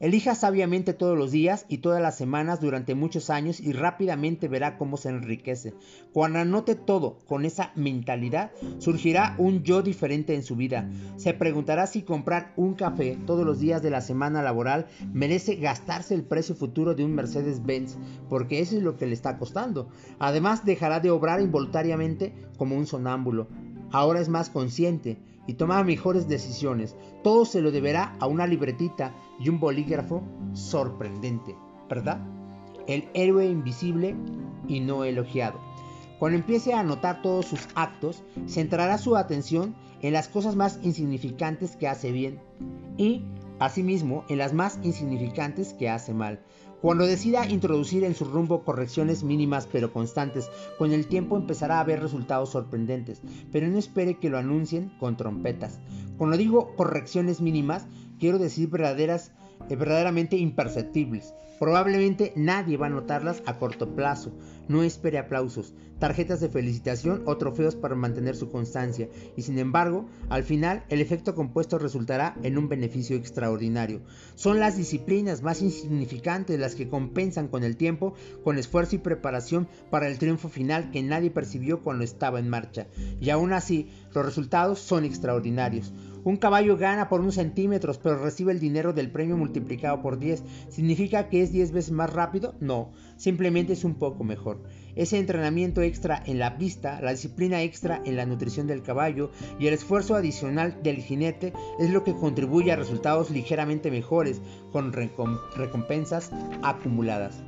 [SPEAKER 1] Elija sabiamente todos los días y todas las semanas durante muchos años y rápidamente verá cómo se enriquece. Cuando anote todo con esa mentalidad, surgirá un yo diferente en su vida. Se preguntará si comprar un café todos los días de la semana laboral merece gastarse el precio futuro de un Mercedes-Benz, porque eso es lo que le está costando. Además, dejará de obrar involuntariamente como un sonámbulo. Ahora es más consciente y toma mejores decisiones. Todo se lo deberá a una libretita y un bolígrafo sorprendente, ¿verdad? El héroe invisible y no elogiado. Cuando empiece a anotar todos sus actos, centrará su atención en las cosas más insignificantes que hace bien y asimismo en las más insignificantes que hace mal. Cuando decida introducir en su rumbo correcciones mínimas pero constantes, con el tiempo empezará a ver resultados sorprendentes, pero no espere que lo anuncien con trompetas. Cuando digo correcciones mínimas, quiero decir verdaderas, eh, verdaderamente imperceptibles. Probablemente nadie va a notarlas a corto plazo. No espere aplausos, tarjetas de felicitación o trofeos para mantener su constancia. Y sin embargo, al final el efecto compuesto resultará en un beneficio extraordinario. Son las disciplinas más insignificantes las que compensan con el tiempo, con esfuerzo y preparación para el triunfo final que nadie percibió cuando estaba en marcha. Y aún así, los resultados son extraordinarios. Un caballo gana por unos centímetros, pero recibe el dinero del premio multiplicado por 10. ¿Significa que es 10 veces más rápido? No, simplemente es un poco mejor. Ese entrenamiento extra en la pista, la disciplina extra en la nutrición del caballo y el esfuerzo adicional del jinete es lo que contribuye a resultados ligeramente mejores con recompensas acumuladas.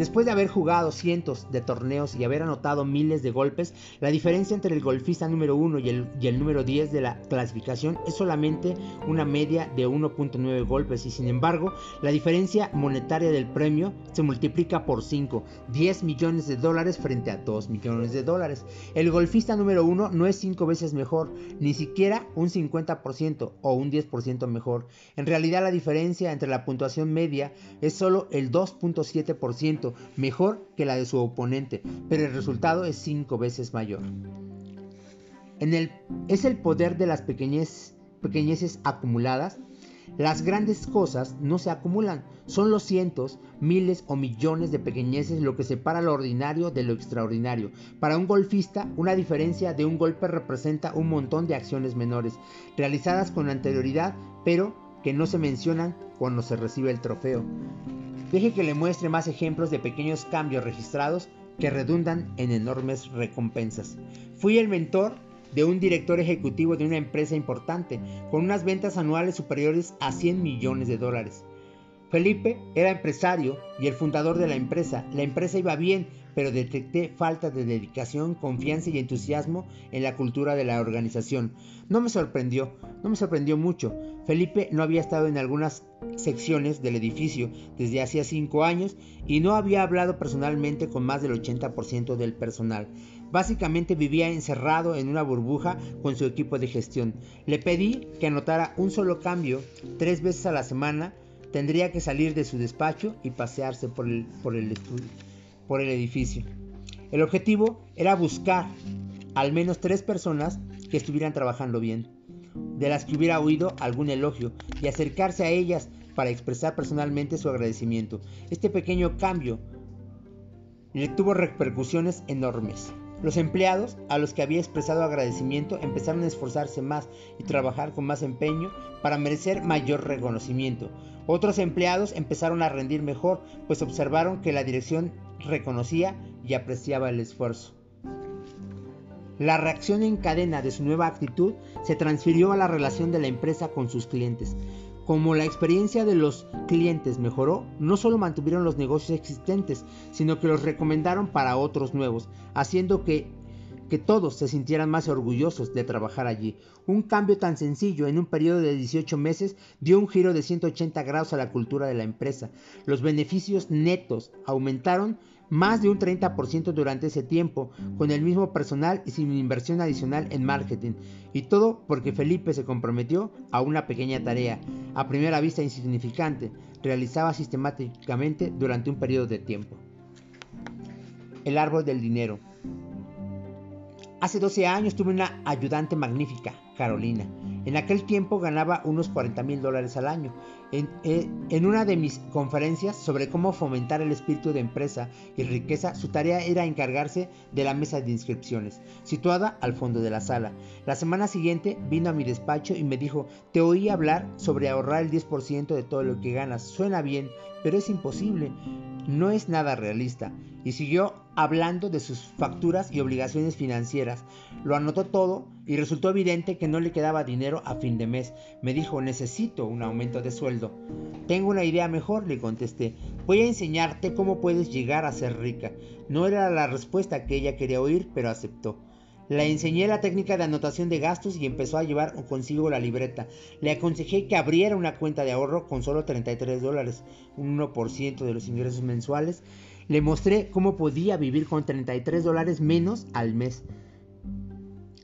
[SPEAKER 1] Después de haber jugado cientos de torneos y haber anotado miles de golpes, la diferencia entre el golfista número 1 y el, número 10 de la clasificación es solamente una media de 1.9 golpes y sin embargo la diferencia monetaria del premio se multiplica por 5, 10 millones de dólares frente a 2 millones de dólares. El golfista número 1 no es 5 veces mejor, ni siquiera un 50% o un 10% mejor. En realidad la diferencia entre la puntuación media es solo el 2.7% mejor que la de su oponente, pero el resultado es cinco veces mayor. Es el poder de las pequeñeces acumuladas. Las grandes cosas no se acumulan, son los cientos, miles o millones de pequeñeces lo que separa lo ordinario de lo extraordinario. Para un golfista, una diferencia de un golpe representa un montón de acciones menores, realizadas con anterioridad, pero que no se mencionan cuando se recibe el trofeo. Deje que le muestre más ejemplos de pequeños cambios registrados que redundan en enormes recompensas. Fui el mentor de un director ejecutivo de una empresa importante, con unas ventas anuales superiores a 100 millones de dólares. Felipe era empresario y el fundador de la empresa. La empresa iba bien, pero detecté falta de dedicación, confianza y entusiasmo en la cultura de la organización. No me sorprendió, no me sorprendió mucho. Felipe no había estado en algunas secciones del edificio desde hacía cinco años y no había hablado personalmente con más del 80% del personal. Básicamente vivía encerrado en una burbuja con su equipo de gestión. Le pedí que anotara un solo cambio tres veces a la semana. Tendría que salir de su despacho y pasearse por el, por el por el edificio. El objetivo era buscar al menos tres personas que estuvieran trabajando bien, de las que hubiera oído algún elogio, y acercarse a ellas para expresar personalmente su agradecimiento. Este pequeño cambio le tuvo repercusiones enormes. Los empleados, a los que había expresado agradecimiento, empezaron a esforzarse más y trabajar con más empeño para merecer mayor reconocimiento. Otros empleados empezaron a rendir mejor, pues observaron que la dirección reconocía y apreciaba el esfuerzo. La reacción en cadena de su nueva actitud se transfirió a la relación de la empresa con sus clientes. Como la experiencia de los clientes mejoró, no solo mantuvieron los negocios existentes, sino que los recomendaron para otros nuevos, haciendo que, que todos se sintieran más orgullosos de trabajar allí. Un cambio tan sencillo en un periodo de 18 meses dio un giro de 180 grados a la cultura de la empresa. Los beneficios netos aumentaron más de un 30% durante ese tiempo, con el mismo personal y sin inversión adicional en marketing. Y todo porque Felipe se comprometió a una pequeña tarea, a primera vista insignificante, realizaba sistemáticamente durante un periodo de tiempo. El árbol del dinero. Hace 12 años tuve una ayudante magnífica, Carolina. En aquel tiempo ganaba unos 40 mil dólares al año. Eh, en, una de mis conferencias sobre cómo fomentar el espíritu de empresa y riqueza, su tarea era encargarse de la mesa de inscripciones, situada al fondo de la sala. La semana siguiente vino a mi despacho y me dijo, te oí hablar sobre ahorrar el 10% de todo lo que ganas. Suena bien, pero es imposible. No es nada realista y siguió hablando de sus facturas y obligaciones financieras. Lo anotó todo y resultó evidente que no le quedaba dinero a fin de mes. Me dijo, necesito un aumento de sueldo. Tengo una idea mejor, le contesté. Voy a enseñarte cómo puedes llegar a ser rica. No era la respuesta que ella quería oír, pero aceptó. Le enseñé la técnica de anotación de gastos y empezó a llevar consigo la libreta. Le aconsejé que abriera una cuenta de ahorro con solo 33 dólares, un 1% de los ingresos mensuales. Le mostré cómo podía vivir con 33 dólares menos al mes.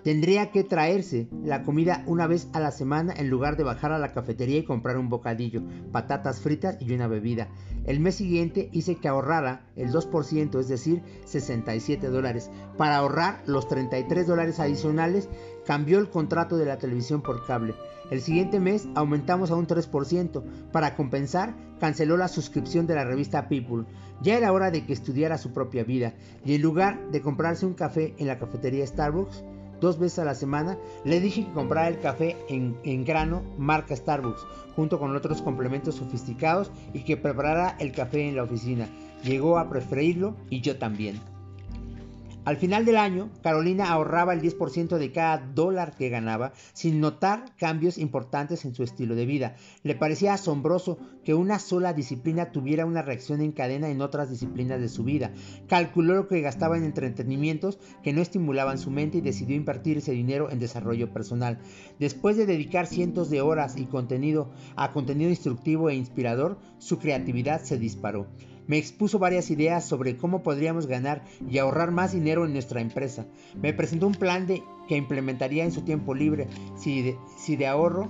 [SPEAKER 1] Tendría que traerse la comida una vez a la semana en lugar de bajar a la cafetería y comprar un bocadillo, patatas fritas y una bebida. El mes siguiente hice que ahorrara el 2%, es decir, 67 dólares. Para ahorrar los 33 dólares adicionales, cambió el contrato de la televisión por cable. El siguiente mes aumentamos a un 3%. Para compensar, canceló la suscripción de la revista People. Ya era hora de que estudiara su propia vida y en lugar de comprarse un café en la cafetería Starbucks, dos veces a la semana, le dije que comprara el café en, en, grano marca Starbucks, junto con otros complementos sofisticados y que preparara el café en la oficina. Llegó a preferirlo y yo también. Al final del año, Carolina ahorraba el 10% de cada dólar que ganaba sin notar cambios importantes en su estilo de vida. Le parecía asombroso que una sola disciplina tuviera una reacción en cadena en otras disciplinas de su vida. Calculó lo que gastaba en entretenimientos que no estimulaban su mente y decidió invertir ese dinero en desarrollo personal. Después de dedicar cientos de horas y contenido a contenido instructivo e inspirador, su creatividad se disparó. Me expuso varias ideas sobre cómo podríamos ganar y ahorrar más dinero en nuestra empresa. Me presentó un plan de, que implementaría en su tiempo libre si de, ahorro,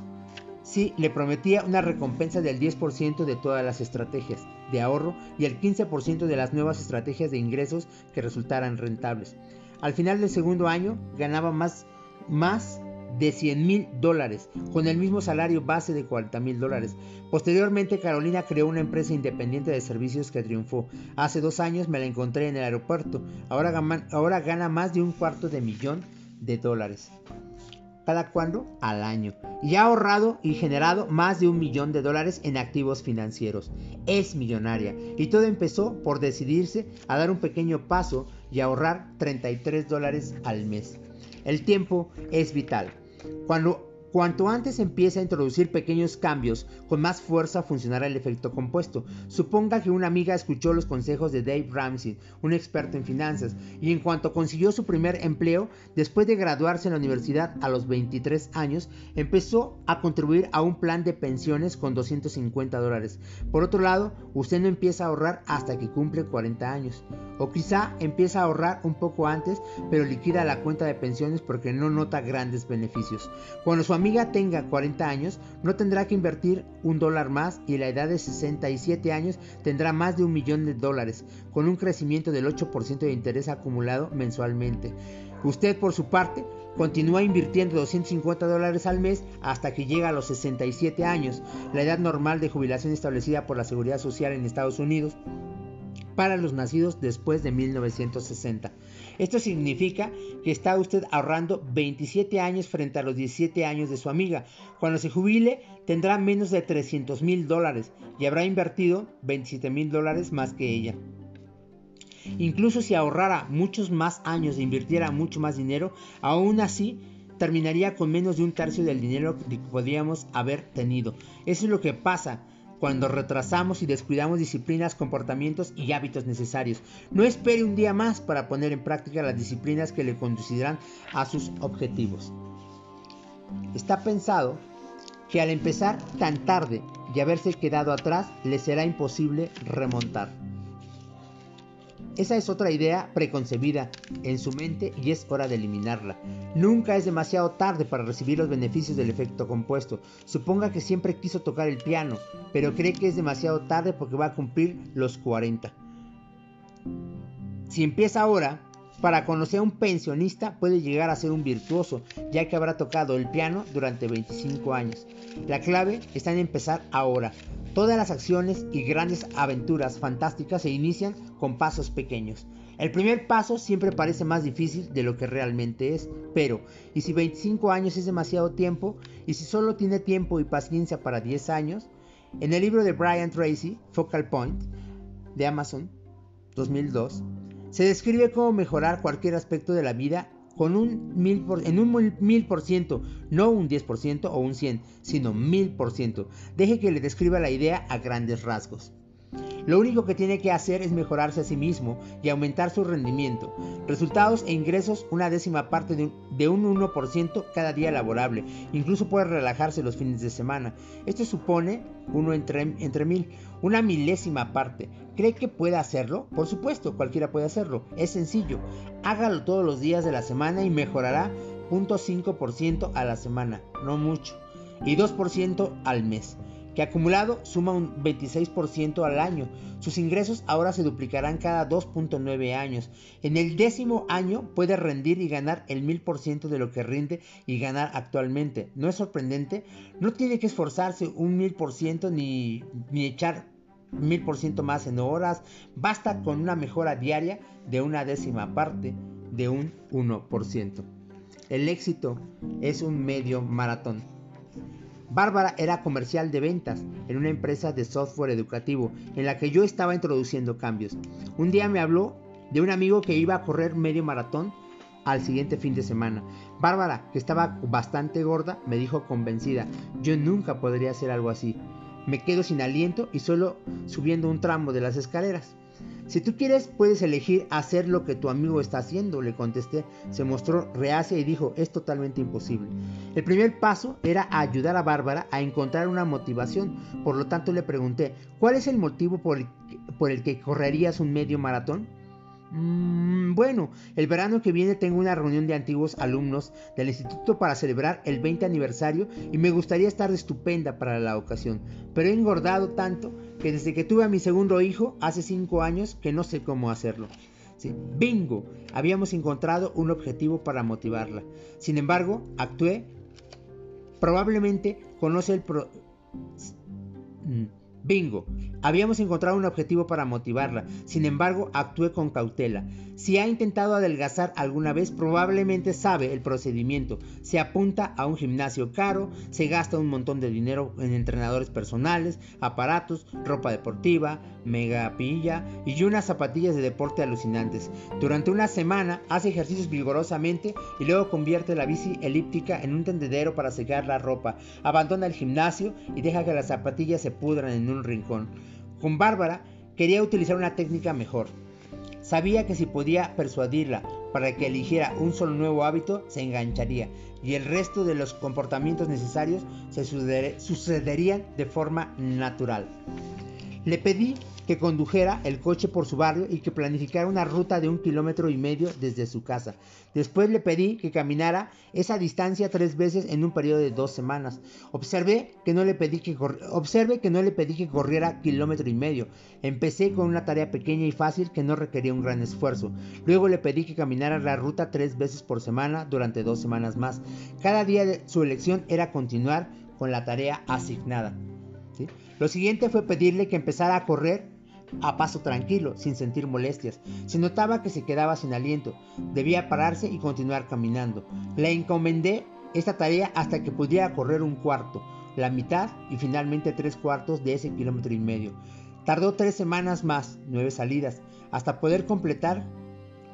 [SPEAKER 1] si le prometía una recompensa del 10% de todas las estrategias de ahorro y el 15% de las nuevas estrategias de ingresos que resultaran rentables. Al final del segundo año ganaba más, más de 100 mil dólares, con el mismo salario base de 40 mil dólares. Posteriormente, Carolina creó una empresa independiente de servicios que triunfó. Hace dos años me la encontré en el aeropuerto. Ahora, gana, ahora gana más de un cuarto de millón de dólares. ¿Cada cuándo? Al año. Y ha ahorrado y generado más de un millón de dólares en activos financieros. Es millonaria. Y todo empezó por decidirse a dar un pequeño paso y ahorrar 33 dólares al mes. El tiempo es vital. Cuando, cuanto antes empiece a introducir pequeños cambios, con más fuerza funcionará el efecto compuesto. Suponga que una amiga escuchó los consejos de Dave Ramsey, un experto en finanzas, y en cuanto consiguió su primer empleo, después de graduarse en la universidad a los 23 años, empezó a contribuir a un plan de pensiones con 250 dólares. Por otro lado, usted no empieza a ahorrar hasta que cumple 40 años. O quizá empieza a ahorrar un poco antes, pero liquida la cuenta de pensiones porque no nota grandes beneficios. Cuando su amiga tenga 40 años, no tendrá que invertir un dólar más y la edad de 67 años tendrá más de un millón de dólares, con un crecimiento del 8% de interés acumulado mensualmente. Usted, por su parte, continúa invirtiendo 250 dólares al mes hasta que llega a los 67 años, la edad normal de jubilación establecida por la Seguridad Social en Estados Unidos para los nacidos después de 1960. Esto significa que está usted ahorrando 27 años frente a los 17 años de su amiga. Cuando se jubile tendrá menos de 300 mil dólares y habrá invertido 27 mil dólares más que ella. Incluso si ahorrara muchos más años e invirtiera mucho más dinero, aún así terminaría con menos de un tercio del dinero que podríamos haber tenido. Eso es lo que pasa cuando retrasamos y descuidamos disciplinas, comportamientos y hábitos necesarios. No espere un día más para poner en práctica las disciplinas que le conducirán a sus objetivos. Está pensado que al empezar tan tarde y haberse quedado atrás, le será imposible remontar. Esa es otra idea preconcebida en su mente y es hora de eliminarla. Nunca es demasiado tarde para recibir los beneficios del efecto compuesto. Suponga que siempre quiso tocar el piano, pero cree que es demasiado tarde porque va a cumplir los 40. Si empieza ahora, para conocer a un pensionista puede llegar a ser un virtuoso, ya que habrá tocado el piano durante 25 años. La clave está en empezar ahora. Todas las acciones y grandes aventuras fantásticas se inician con pasos pequeños. El primer paso siempre parece más difícil de lo que realmente es, pero ¿y si 25 años es demasiado tiempo? ¿Y si solo tiene tiempo y paciencia para 10 años? En el libro de Brian Tracy, Focal Point, de Amazon, 2002, se describe cómo mejorar cualquier aspecto de la vida con un mil por, en un mil por ciento, no un 10% o un 100, sino mil por ciento. Deje que le describa la idea a grandes rasgos. Lo único que tiene que hacer es mejorarse a sí mismo y aumentar su rendimiento. Resultados e ingresos una décima parte de un, 1% cada día laborable. Incluso puede relajarse los fines de semana. Esto supone uno entre, entre mil, una milésima parte. ¿Cree que puede hacerlo? Por supuesto, cualquiera puede hacerlo. Es sencillo. Hágalo todos los días de la semana y mejorará 0.5% a la semana, no mucho, y 2% al mes que acumulado suma un 26% al año. Sus ingresos ahora se duplicarán cada 2.9 años. En el décimo año puede rendir y ganar el 1000% de lo que rinde y ganar actualmente. ¿No es sorprendente? No tiene que esforzarse un 1000% ni, ni echar 1000% más en horas. Basta con una mejora diaria de una décima parte de un 1%. El éxito es un medio maratón. Bárbara era comercial de ventas en una empresa de software educativo en la que yo estaba introduciendo cambios. Un día me habló de un amigo que iba a correr medio maratón al siguiente fin de semana. Bárbara, que estaba bastante gorda, me dijo convencida, yo nunca podría hacer algo así. Me quedo sin aliento y solo subiendo un tramo de las escaleras. Si tú quieres, puedes elegir hacer lo que tu amigo está haciendo, le contesté. Se mostró reacia y dijo, es totalmente imposible. El primer paso era ayudar a Bárbara a encontrar una motivación. Por lo tanto, le pregunté, ¿cuál es el motivo por el, que correrías un medio maratón? Mm, bueno, el verano que viene tengo una reunión de antiguos alumnos del instituto para celebrar el 20 aniversario y me gustaría estar estupenda para la ocasión, pero he engordado tanto que desde que tuve a mi segundo hijo hace 5 años que no sé cómo hacerlo. bingo, habíamos encontrado un objetivo para motivarla. Sin embargo, actué. Probablemente conoce el... Pro... Mm, Bingo, habíamos encontrado un objetivo para motivarla, sin embargo actué con cautela. Si ha intentado adelgazar alguna vez, probablemente sabe el procedimiento. Se apunta a un gimnasio caro, se gasta un montón de dinero en entrenadores personales, aparatos, ropa deportiva, mega pilla y unas zapatillas de deporte alucinantes. Durante una semana hace ejercicios vigorosamente y luego convierte la bici elíptica en un tendedero para secar la ropa. Abandona el gimnasio y deja que las zapatillas se pudran en un rincón. Con Bárbara quería utilizar una técnica mejor. Sabía que si podía persuadirla para que eligiera un solo nuevo hábito, se engancharía y el resto de los comportamientos necesarios se sucederían de forma natural. Le pedí que condujera el coche por su barrio y que planificara una ruta de un kilómetro y medio desde su casa. Después le pedí que caminara esa distancia tres veces en un periodo de dos semanas. Observé que no le pedí que observe que no le pedí que corriera kilómetro y medio. Empecé con una tarea pequeña y fácil que no requería un gran esfuerzo. Luego le pedí que caminara la ruta tres veces por semana durante dos semanas más. Cada día de su elección era continuar con la tarea asignada. Lo siguiente fue pedirle que empezara a correr a paso tranquilo, sin sentir molestias. Se notaba que se quedaba sin aliento. Debía pararse y continuar caminando. Le encomendé esta tarea hasta que pudiera correr un cuarto, la mitad y finalmente tres cuartos de ese kilómetro y medio. Tardó tres semanas más, nueve salidas, hasta poder completar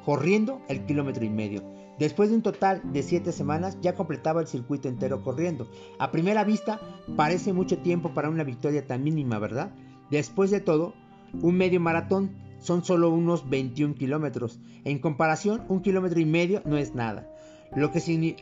[SPEAKER 1] corriendo el kilómetro y medio. Después de un total de siete semanas ya completaba el circuito entero corriendo. A primera vista parece mucho tiempo para una victoria tan mínima, ¿verdad? Después de todo, un medio maratón son solo unos 21 kilómetros. En comparación, un kilómetro y medio no es nada. Lo,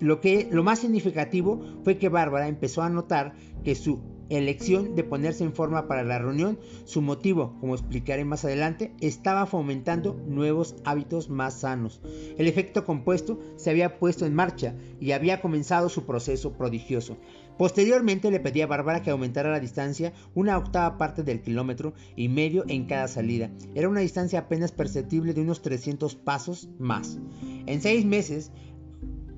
[SPEAKER 1] lo, que, lo más significativo fue que Bárbara empezó a notar que su elección de ponerse en forma para la reunión, su motivo, como explicaré más adelante, estaba fomentando nuevos hábitos más sanos. El efecto compuesto se había puesto en marcha y había comenzado su proceso prodigioso. Posteriormente le pedí a Bárbara que aumentara la distancia una octava parte del kilómetro y medio en cada salida. Era una distancia apenas perceptible de unos 300 pasos más. En seis meses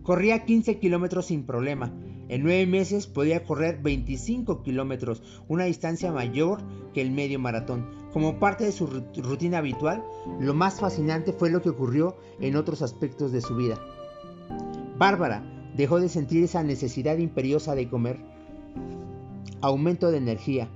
[SPEAKER 1] corría 15 kilómetros sin problema. En nueve meses podía correr 25 kilómetros, una distancia mayor que el medio maratón. Como parte de su rutina habitual, lo más fascinante fue lo que ocurrió en otros aspectos de su vida. Bárbara dejó de sentir esa necesidad imperiosa de comer. Aumento de energía.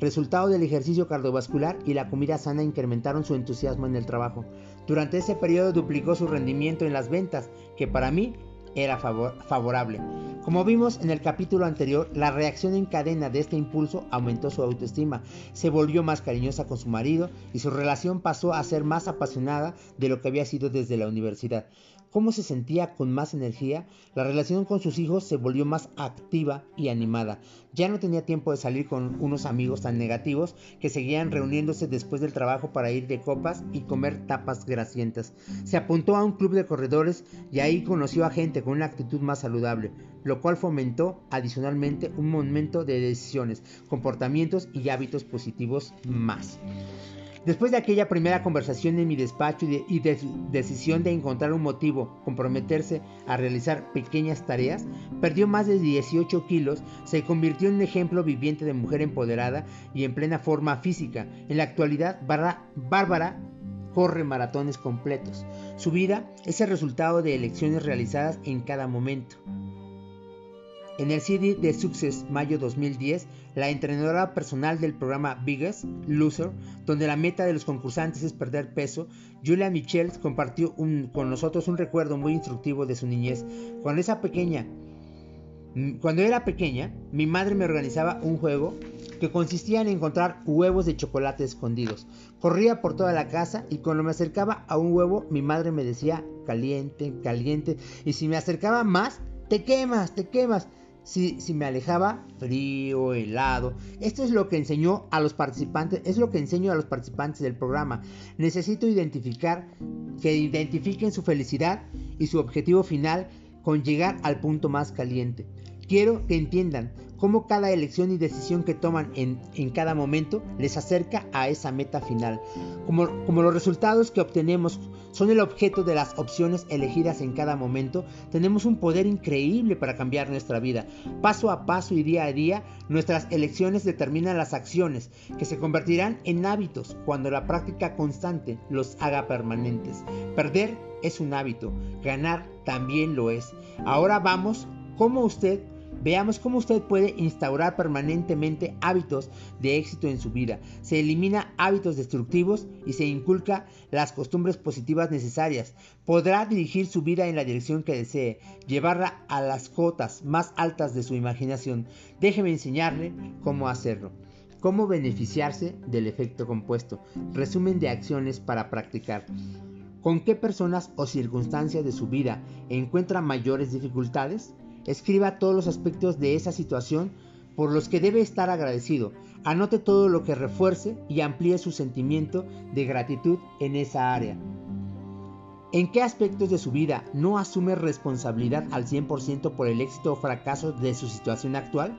[SPEAKER 1] Resultado del ejercicio cardiovascular y la comida sana incrementaron su entusiasmo en el trabajo. Durante ese periodo duplicó su rendimiento en las ventas, que para mí era favorable. Como vimos en el capítulo anterior, la reacción en cadena de este impulso aumentó su autoestima, se volvió más cariñosa con su marido y su relación pasó a ser más apasionada de lo que había sido desde la universidad cómo se sentía con más energía, la relación con sus hijos se volvió más activa y animada. Ya no tenía tiempo de salir con unos amigos tan negativos que seguían reuniéndose después del trabajo para ir de copas y comer tapas grasientas. Se apuntó a un club de corredores y ahí conoció a gente con una actitud más saludable, lo cual fomentó adicionalmente un momento de decisiones, comportamientos y hábitos positivos más. Después de aquella primera conversación en mi despacho y de, decisión de encontrar un motivo, comprometerse a realizar pequeñas tareas, perdió más de 18 kilos, se convirtió en un ejemplo viviente de mujer empoderada y en plena forma física. En la actualidad, Bárbara corre maratones completos. Su vida es el resultado de elecciones realizadas en cada momento. En el CD de Success Mayo 2010, la entrenadora personal del programa Biggest Loser, donde la meta de los concursantes es perder peso, Julia Michels compartió con nosotros un recuerdo muy instructivo de su niñez. Mm, cuando era pequeña, mi madre me organizaba un juego que consistía en encontrar huevos de chocolate escondidos. Corría por toda la casa y cuando me acercaba a un huevo, mi madre me decía caliente, caliente, y si me acercaba más, te quemas, te quemas si, me alejaba, frío, helado. Esto es lo que enseñó a los participantes, es lo que enseño a los participantes del programa. Necesito identificar, que identifiquen su felicidad y su objetivo final con llegar al punto más caliente. Quiero que entiendan cómo cada elección y decisión que toman en, cada momento les acerca a esa meta final. Como, como los resultados que obtenemos son el objeto de las opciones elegidas en cada momento, tenemos un poder increíble para cambiar nuestra vida. Paso a paso y día a día, nuestras elecciones determinan las acciones, que se convertirán en hábitos cuando la práctica constante los haga permanentes. Perder es un hábito, ganar también lo es. Ahora vamos, como usted Veamos cómo usted puede instaurar permanentemente hábitos de éxito en su vida. Se elimina hábitos destructivos y se inculca las costumbres positivas necesarias. Podrá dirigir su vida en la dirección que desee, llevarla a las cotas más altas de su imaginación. Déjeme enseñarle cómo hacerlo. Cómo beneficiarse del efecto compuesto. Resumen de acciones para practicar. ¿Con qué personas o circunstancias de su vida encuentra mayores dificultades? Escriba todos los aspectos de esa situación por los que debe estar agradecido. Anote todo lo que refuerce y amplíe su sentimiento de gratitud en esa área. ¿En qué aspectos de su vida no asume responsabilidad al 100% por el éxito o fracaso de su situación actual?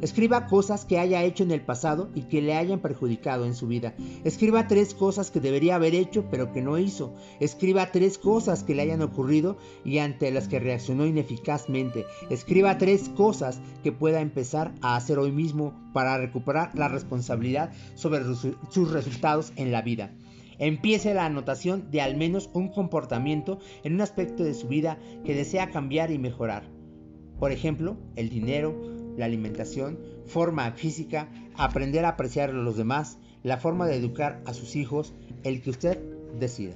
[SPEAKER 1] Escriba cosas que haya hecho en el pasado y que le hayan perjudicado en su vida. Escriba tres cosas que debería haber hecho pero que no hizo. Escriba tres cosas que le hayan ocurrido y ante las que reaccionó ineficazmente. Escriba tres cosas que pueda empezar a hacer hoy mismo para recuperar la responsabilidad sobre sus resultados en la vida. Empiece la anotación de al menos un comportamiento en un aspecto de su vida que desea cambiar y mejorar. Por ejemplo, el dinero, la alimentación, forma física, aprender a apreciar a los demás, la forma de educar a sus hijos, el que usted decida.